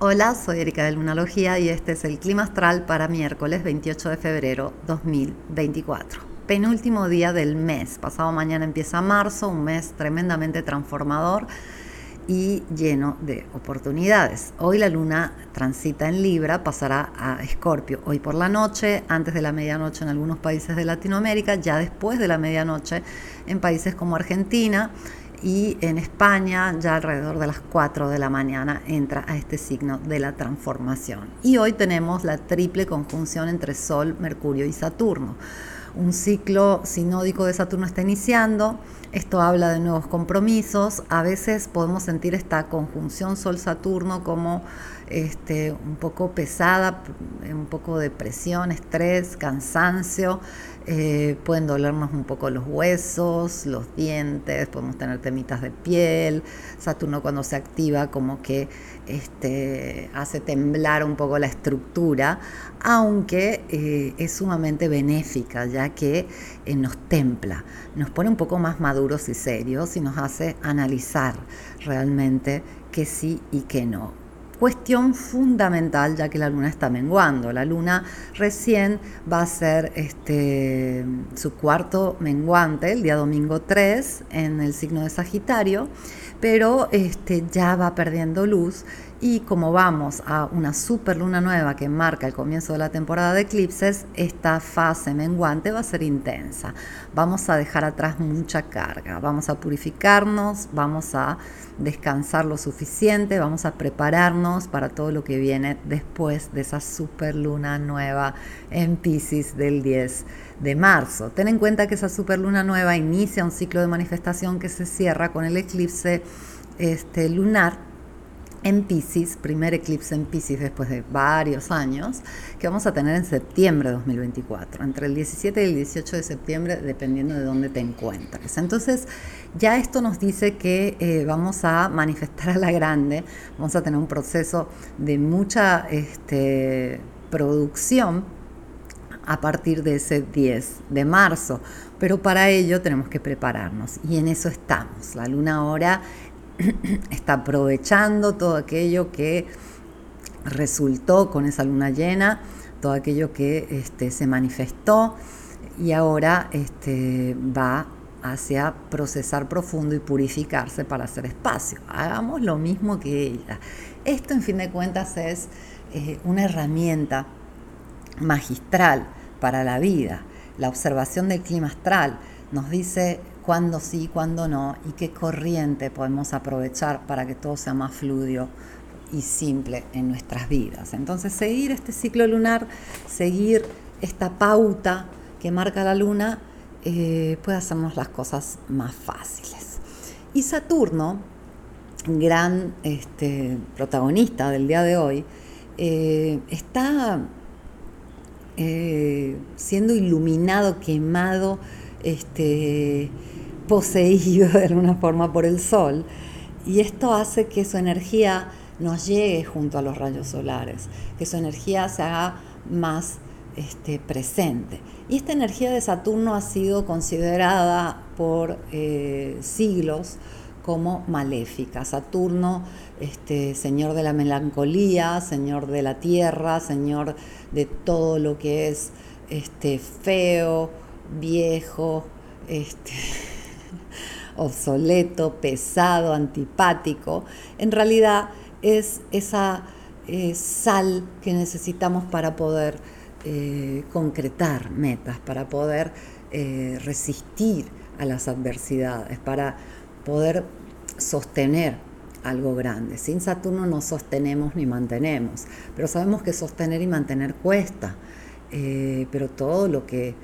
Hola, soy Erika de Lunalogía y este es el clima astral para miércoles 28 de febrero 2024. Penúltimo día del mes. Pasado mañana empieza marzo, un mes tremendamente transformador y lleno de oportunidades. Hoy la luna transita en Libra, pasará a Escorpio hoy por la noche, antes de la medianoche en algunos países de Latinoamérica, ya después de la medianoche en países como Argentina y en España ya alrededor de las 4 de la mañana entra a este signo de la transformación. Y hoy tenemos la triple conjunción entre Sol, Mercurio y Saturno. Un ciclo sinódico de Saturno está iniciando, esto habla de nuevos compromisos, a veces podemos sentir esta conjunción Sol-Saturno como este, un poco pesada, un poco de presión, estrés, cansancio, eh, pueden dolernos un poco los huesos, los dientes, podemos tener temitas de piel. Saturno cuando se activa como que este, hace temblar un poco la estructura, aunque eh, es sumamente benéfica ya que eh, nos templa, nos pone un poco más maduros y serios y nos hace analizar realmente qué sí y qué no cuestión fundamental ya que la luna está menguando. La luna recién va a ser este, su cuarto menguante el día domingo 3 en el signo de Sagitario, pero este, ya va perdiendo luz y como vamos a una super luna nueva que marca el comienzo de la temporada de eclipses, esta fase menguante va a ser intensa. Vamos a dejar atrás mucha carga, vamos a purificarnos, vamos a descansar lo suficiente, vamos a prepararnos para todo lo que viene después de esa super luna nueva en Pisces del 10 de marzo. Ten en cuenta que esa super luna nueva inicia un ciclo de manifestación que se cierra con el eclipse este, lunar en Pisces, primer eclipse en Pisces después de varios años, que vamos a tener en septiembre de 2024, entre el 17 y el 18 de septiembre, dependiendo de dónde te encuentres. Entonces, ya esto nos dice que eh, vamos a manifestar a la grande, vamos a tener un proceso de mucha este, producción a partir de ese 10 de marzo, pero para ello tenemos que prepararnos y en eso estamos. La luna ahora está aprovechando todo aquello que resultó con esa luna llena, todo aquello que este, se manifestó y ahora este, va hacia procesar profundo y purificarse para hacer espacio. Hagamos lo mismo que ella. Esto en fin de cuentas es eh, una herramienta magistral para la vida. La observación del clima astral nos dice cuándo sí, cuándo no y qué corriente podemos aprovechar para que todo sea más fluido y simple en nuestras vidas. Entonces, seguir este ciclo lunar, seguir esta pauta que marca la luna, eh, puede hacernos las cosas más fáciles. Y Saturno, gran este, protagonista del día de hoy, eh, está eh, siendo iluminado, quemado, este, poseído de alguna forma por el Sol y esto hace que su energía nos llegue junto a los rayos solares, que su energía se haga más este, presente. Y esta energía de Saturno ha sido considerada por eh, siglos como maléfica. Saturno, este, señor de la melancolía, señor de la tierra, señor de todo lo que es este, feo, viejo, este, obsoleto, pesado, antipático, en realidad es esa eh, sal que necesitamos para poder eh, concretar metas, para poder eh, resistir a las adversidades, para poder sostener algo grande. Sin Saturno no sostenemos ni mantenemos, pero sabemos que sostener y mantener cuesta, pero todo lo que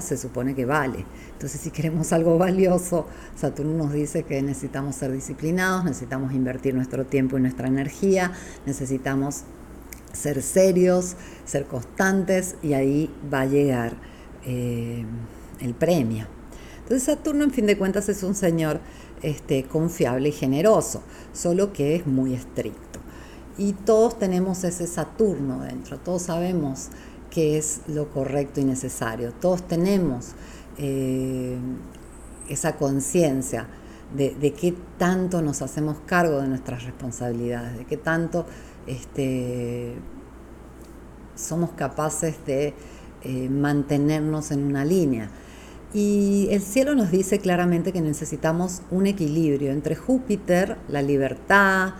se supone que vale. Entonces, si queremos algo valioso, Saturno nos dice que necesitamos ser disciplinados, necesitamos invertir nuestro tiempo y nuestra energía, necesitamos ser serios, ser constantes y ahí va a llegar eh, el premio. Entonces Saturno en fin de cuentas es un señor este, confiable y generoso, solo que es muy estricto. Y todos tenemos ese Saturno dentro, todos sabemos que es lo correcto y necesario, todos tenemos eh, esa conciencia de, qué tanto nos hacemos cargo de nuestras responsabilidades, de qué tanto este, somos capaces de eh, mantenernos en una línea. Y el cielo nos dice claramente que necesitamos un equilibrio entre Júpiter, la libertad,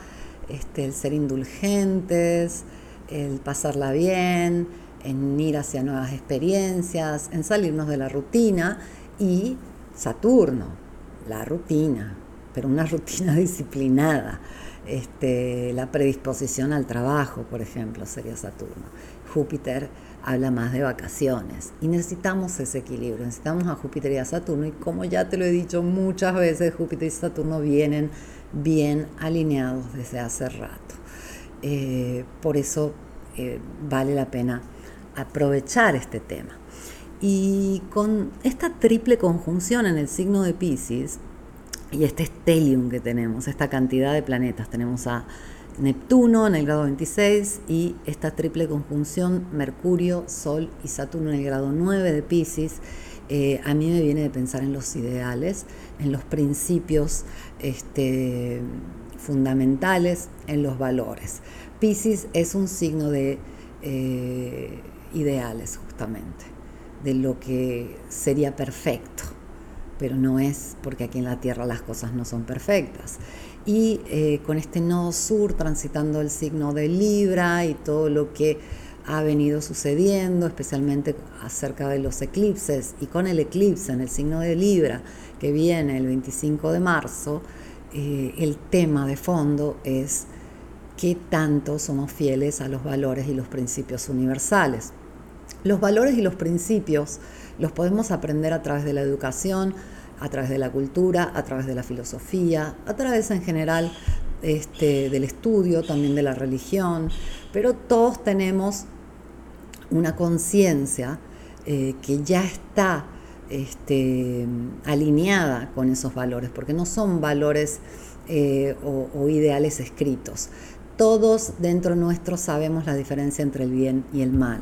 este, el ser indulgentes, el pasarla bien, en ir hacia nuevas experiencias, en salirnos de la rutina, y Saturno, la rutina, pero una rutina disciplinada. Este, la predisposición al trabajo, por ejemplo, sería Saturno. Júpiter habla más de vacaciones y necesitamos ese equilibrio, necesitamos a Júpiter y a Saturno y como ya te lo he dicho muchas veces, Júpiter y Saturno vienen bien alineados desde hace rato. Eh, por eso eh, vale la pena aprovechar este tema. Y con esta triple conjunción en el signo de Pisces y este stellium que tenemos, esta cantidad de planetas, tenemos a Neptuno en el grado 26 y esta triple conjunción Mercurio, Sol y Saturno en el grado 9 de Pisces, eh, a mí me viene de pensar en los ideales, en los principios este, fundamentales, en los valores. Pisces es un signo de eh, ideales justamente, de lo que sería perfecto, pero no es porque aquí en la Tierra las cosas no son perfectas. Y eh, con este nodo sur transitando el signo de Libra y todo lo que ha venido sucediendo, especialmente acerca de los eclipses y con el eclipse en el signo de Libra que viene el 25 de marzo, eh, el tema de fondo es qué tanto somos fieles a los valores y los principios universales. Los valores y los principios los podemos aprender a través de la educación, a través de la cultura, a través de la filosofía, a través en general este, del estudio, también de la religión, pero todos tenemos una conciencia eh, que ya está este, alineada con esos valores, porque no son valores eh, o, o ideales escritos. Todos dentro nuestro sabemos la diferencia entre el bien y el mal.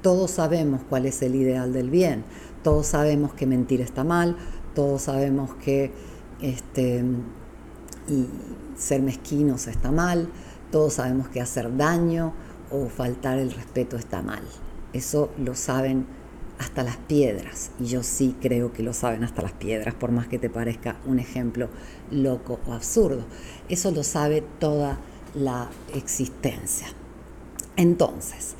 Todos sabemos cuál es el ideal del bien. Todos sabemos que mentir está mal, todos sabemos que este, y ser mezquinos está mal, todos sabemos que hacer daño o faltar el respeto está mal. Eso lo saben hasta las piedras, y yo sí creo que lo saben hasta las piedras, por más que te parezca un ejemplo loco o absurdo. Eso lo sabe toda la existencia. Entonces,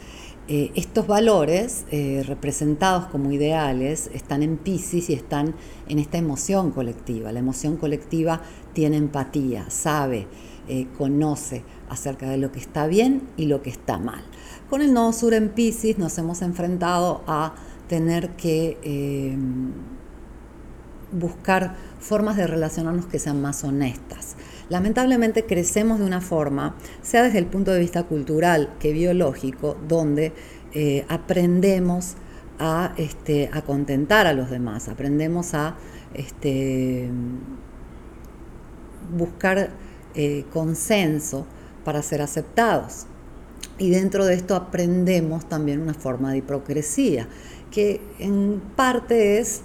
eh, estos valores eh, representados como ideales están en Pisces y están en esta emoción colectiva. La emoción colectiva tiene empatía, sabe, eh, conoce acerca de lo que está bien y lo que está mal. Con el nodo sur en Pisces nos hemos enfrentado a tener que buscar formas de relacionarnos que sean más honestas. Lamentablemente crecemos de una forma, sea desde el punto de vista cultural que biológico, donde eh, aprendemos a, este, a, contentar a los demás, aprendemos a este, buscar eh, consenso para ser aceptados. Y dentro de esto aprendemos también una forma de hipocresía, que en parte es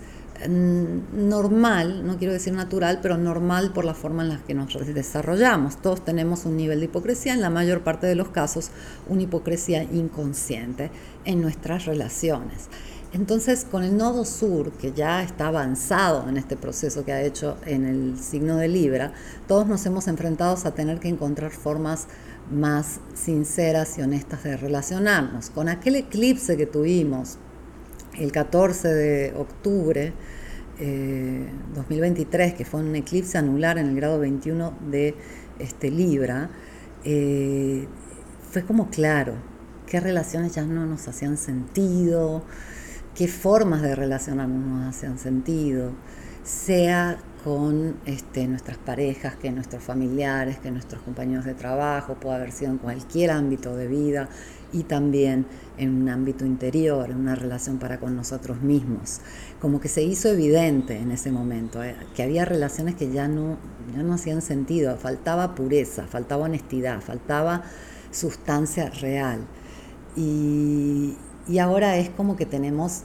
normal, no quiero decir natural, pero normal por la forma en la que nos desarrollamos. Todos tenemos un nivel de hipocresía, en la mayor parte de los casos una hipocresía inconsciente en nuestras relaciones. Entonces, con el nodo sur, que ya está avanzado en este proceso que ha hecho en el signo de Libra, todos nos hemos enfrentado a tener que encontrar formas más sinceras y honestas de relacionarnos. Con aquel eclipse que tuvimos el 14 de octubre 2023, eh, que fue un eclipse anular en el grado 21 de este, Libra, eh, fue como claro qué relaciones ya no nos hacían sentido, qué formas de relacionarnos nos hacían sentido, sea con este, nuestras parejas, que nuestros familiares, que nuestros compañeros de trabajo, puede haber sido en cualquier ámbito de vida y también en un ámbito interior, en una relación para con nosotros mismos. Como que se hizo evidente en ese momento eh, que había relaciones que ya no, ya no hacían sentido, faltaba pureza, faltaba honestidad, faltaba sustancia real. Y, y ahora es como que tenemos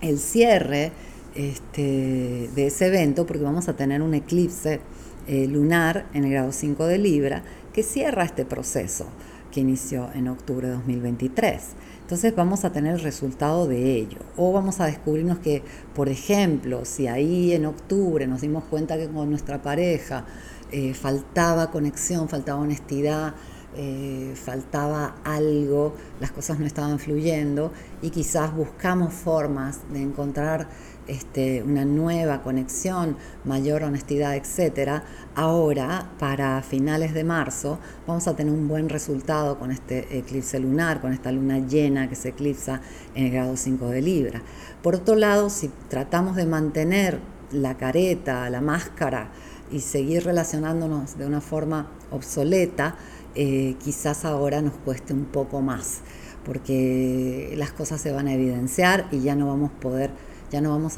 el cierre este, de ese evento, porque vamos a tener un eclipse eh, lunar en el grado 5 de Libra que cierra este proceso que inició en octubre de 2023. Entonces vamos a tener el resultado de ello. O vamos a descubrirnos que, por ejemplo, si ahí en octubre nos dimos cuenta que con nuestra pareja eh, faltaba conexión, faltaba honestidad, eh, faltaba algo, las cosas no estaban fluyendo y quizás buscamos formas de encontrar este, una nueva conexión, mayor honestidad, etcétera, ahora para finales de marzo vamos a tener un buen resultado con este eclipse lunar, con esta luna llena que se eclipsa en el grado 5 de Libra. Por otro lado, si tratamos de mantener la careta, la máscara y seguir relacionándonos de una forma obsoleta, eh, quizás ahora nos cueste un poco más, porque las cosas se van a evidenciar y ya no vamos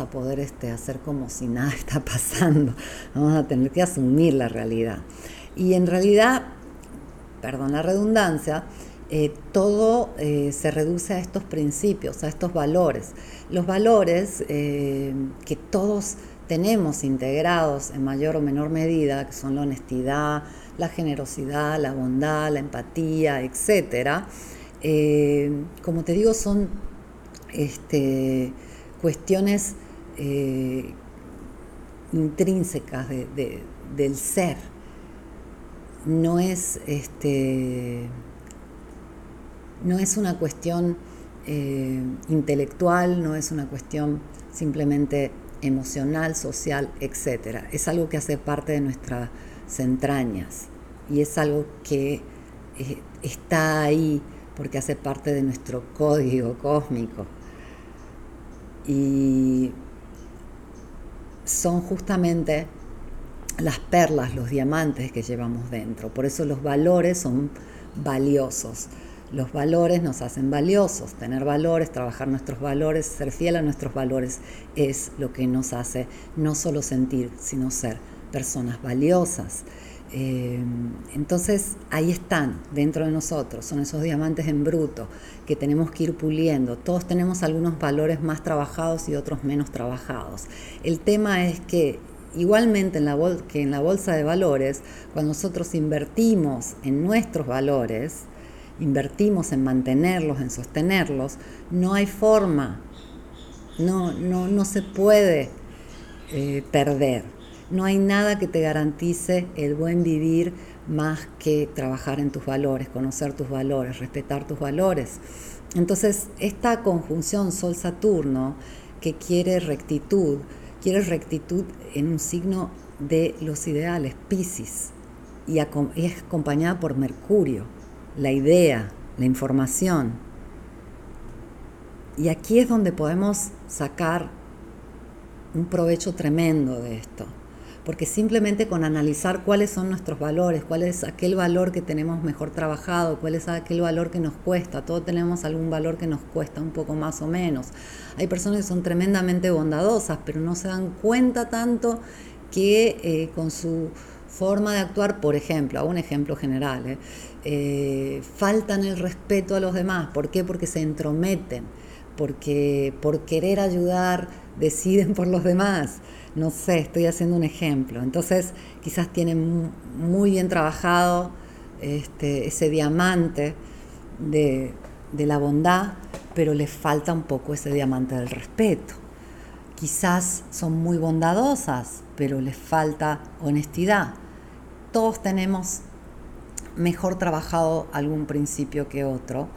a poder este, hacer como si nada está pasando, vamos a tener que asumir la realidad. Y en realidad, perdón la redundancia, eh, todo eh, se reduce a estos principios, a estos valores. Los valores que todos tenemos integrados en mayor o menor medida, que son la honestidad, la generosidad, la bondad, la empatía, etc. como te digo, son este, cuestiones eh, intrínsecas del ser. No es, este, no es una cuestión eh, intelectual, no es una cuestión simplemente emocional, social, etc. Es algo que hace parte de nuestras entrañas y es algo que eh, está ahí porque hace parte de nuestro código cósmico y son justamente las perlas, los diamantes que llevamos dentro. Por eso los valores son valiosos. Los valores nos hacen valiosos. Tener valores, trabajar nuestros valores, ser fiel a nuestros valores es lo que nos hace no solo sentir, sino ser personas valiosas. Eh, entonces ahí están dentro de nosotros, son esos diamantes en bruto que tenemos que ir puliendo. Todos tenemos algunos valores más trabajados y otros menos trabajados. El tema es que igualmente en la que en la bolsa de valores, cuando nosotros invertimos en nuestros valores, invertimos en mantenerlos, en sostenerlos, no hay forma, no, no, no se puede eh, perder. No hay nada que te garantice el buen vivir más que trabajar en tus valores, conocer tus valores, respetar tus valores. Entonces, esta conjunción Sol-Saturno que quiere rectitud, quiere rectitud en un signo de los ideales, Pisces, y es acompañada por Mercurio, la idea, la información. Y aquí es donde podemos sacar un provecho tremendo de esto porque simplemente con analizar cuáles son nuestros valores, cuál es aquel valor que tenemos mejor trabajado, cuál es aquel valor que nos cuesta, todos tenemos algún valor que nos cuesta un poco más o menos. Hay personas que son tremendamente bondadosas, pero no se dan cuenta tanto que eh, con su forma de actuar, por ejemplo, a un ejemplo general, eh, eh, faltan el respeto a los demás. ¿Por qué? Porque se entrometen, porque por querer ayudar deciden por los demás no sé, estoy haciendo un ejemplo. Entonces, quizás tienen muy bien trabajado este, ese diamante de, de la bondad, pero les falta un poco ese diamante del respeto. Quizás son muy bondadosas, pero les falta honestidad. Todos tenemos mejor trabajado algún principio que otro,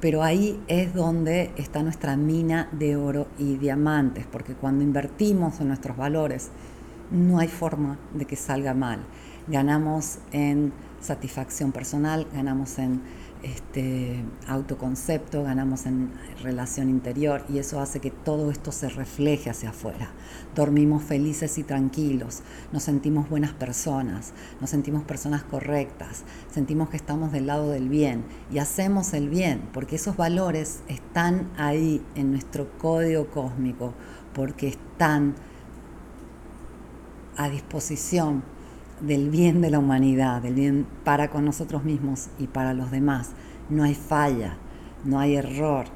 pero ahí es donde está nuestra mina de oro y diamantes, porque cuando invertimos en nuestros valores, no hay forma de que salga mal. Ganamos en satisfacción personal, ganamos en este, autoconcepto, ganamos en relación interior y eso hace que todo esto se refleje hacia afuera. Dormimos felices y tranquilos, nos sentimos buenas personas, nos sentimos personas correctas, sentimos que estamos del lado del bien y hacemos el bien porque esos valores están ahí en nuestro código cósmico, porque están a disposición del bien de la humanidad, del bien para con nosotros mismos y para los demás. No hay falla, no hay error,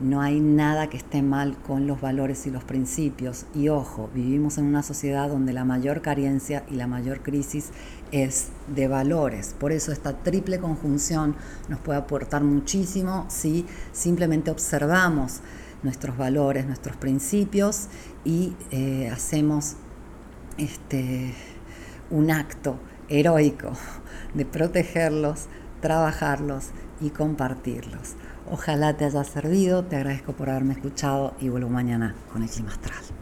no hay nada que esté mal con los valores y los principios. Y ojo, vivimos en una sociedad donde la mayor carencia y la mayor crisis es de valores. Por eso esta triple conjunción nos puede aportar muchísimo si simplemente observamos nuestros valores, nuestros principios y eh, hacemos este, un acto heroico de protegerlos, trabajarlos y compartirlos. Ojalá te haya servido, te agradezco por haberme escuchado y vuelvo mañana con el clima astral.